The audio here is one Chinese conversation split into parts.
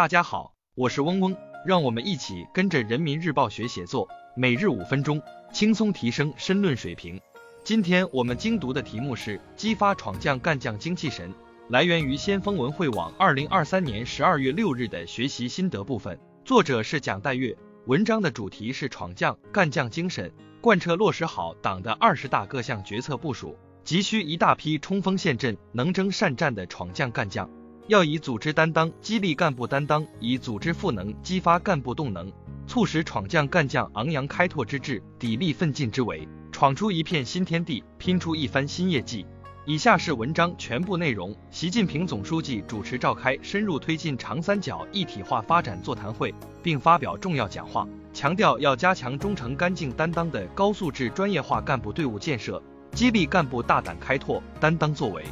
大家好，我是嗡嗡，让我们一起跟着人民日报学写作，每日五分钟，轻松提升申论水平。今天我们精读的题目是激发闯将干将精气神，来源于先锋文汇网二零二三年十二月六日的学习心得部分，作者是蒋代月。文章的主题是闯将干将精神，贯彻落实好党的二十大各项决策部署，急需一大批冲锋陷阵、能征善战的闯将干将。要以组织担当激励干部担当，以组织赋能激发干部动能，促使闯将干将昂扬开拓之志，砥砺奋进之为，闯出一片新天地，拼出一番新业绩。以下是文章全部内容。习近平总书记主持召开深入推进长三角一体化发展座谈会，并发表重要讲话，强调要加强忠诚干净担当的高素质专业化干部队伍建设，激励干部大胆开拓、担当作为，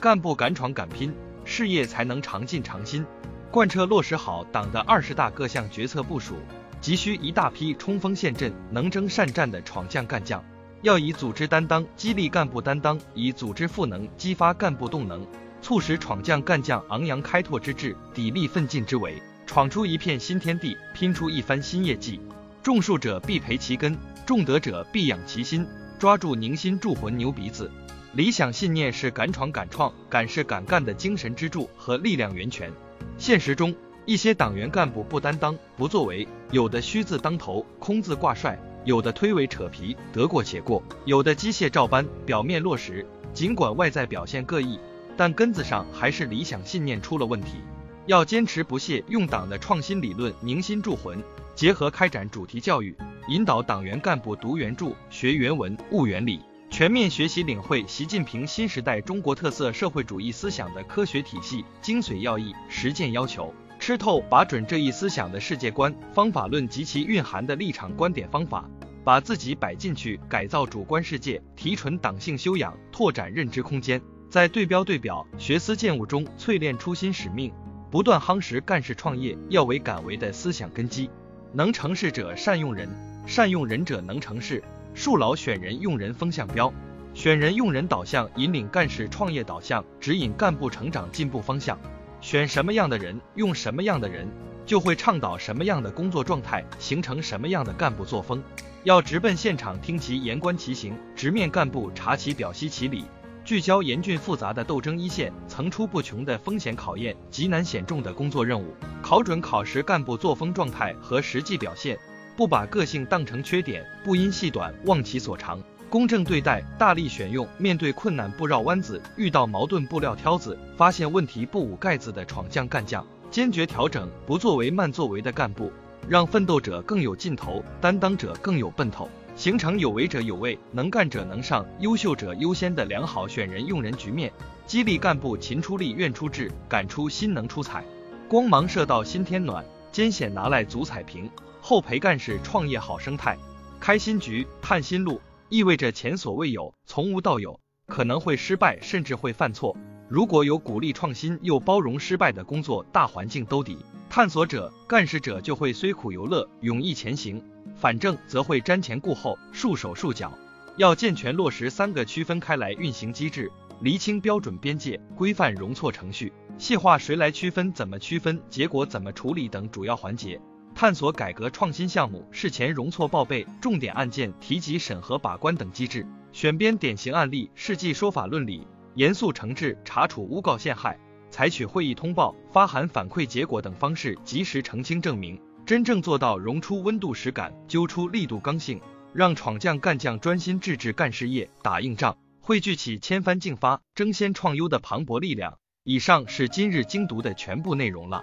干部敢闯敢拼。事业才能长进长新，贯彻落实好党的二十大各项决策部署，急需一大批冲锋陷阵、能征善战的闯将干将。要以组织担当激励干部担当，以组织赋能激发干部动能，促使闯将干将昂扬开拓之志，砥砺奋进之为，闯出一片新天地，拼出一番新业绩。种树者必培其根，种德者必养其心。抓住凝心铸魂牛鼻子。理想信念是敢闯敢创、敢试敢干的精神支柱和力量源泉。现实中，一些党员干部不担当、不作为，有的虚字当头、空字挂帅，有的推诿扯皮、得过且过，有的机械照搬、表面落实。尽管外在表现各异，但根子上还是理想信念出了问题。要坚持不懈用党的创新理论凝心铸魂，结合开展主题教育，引导党员干部读原著、学原文、悟原理。全面学习领会习近平新时代中国特色社会主义思想的科学体系精髓要义、实践要求，吃透把准这一思想的世界观、方法论及其蕴含的立场、观点、方法，把自己摆进去，改造主观世界，提纯党性修养，拓展认知空间，在对标对表、学思践悟中淬炼初心使命，不断夯实干事创业要为敢为的思想根基。能成事者善用人，善用人者能成事。树牢选人用人风向标，选人用人导向引领干事创业导向，指引干部成长进步方向。选什么样的人，用什么样的人，就会倡导什么样的工作状态，形成什么样的干部作风。要直奔现场听其言观其行，直面干部查其表析其理，聚焦严峻复杂的斗争一线，层出不穷的风险考验，极难险重的工作任务，考准考实干部作风状态和实际表现。不把个性当成缺点，不因细短忘其所长，公正对待，大力选用，面对困难不绕弯子，遇到矛盾不撂挑子，发现问题不捂盖子的闯将干将，坚决调整不作为慢作为的干部，让奋斗者更有劲头，担当者更有奔头，形成有为者有位，能干者能上，优秀者优先的良好选人用人局面，激励干部勤出力、愿出智、敢出心、能出彩，光芒射到新天暖，艰险拿来足彩平。后培干事创业好生态，开新局、探新路，意味着前所未有、从无到有，可能会失败，甚至会犯错。如果有鼓励创新又包容失败的工作大环境兜底，探索者、干事者就会虽苦犹乐，勇毅前行；反正则会瞻前顾后，束手束脚。要健全落实三个区分开来运行机制，厘清标准边界，规范容错程序，细化谁来区分、怎么区分、结果怎么处理等主要环节。探索改革创新项目事前容错报备、重点案件提及审核把关等机制，选编典型案例、事迹说法论理，严肃惩治查处诬告陷害，采取会议通报、发函反馈结果等方式及时澄清证明，真正做到容出温度实感，揪出力度刚性，让闯将干将专心致志干事业、打硬仗，汇聚起千帆竞发、争先创优的磅礴力量。以上是今日精读的全部内容了。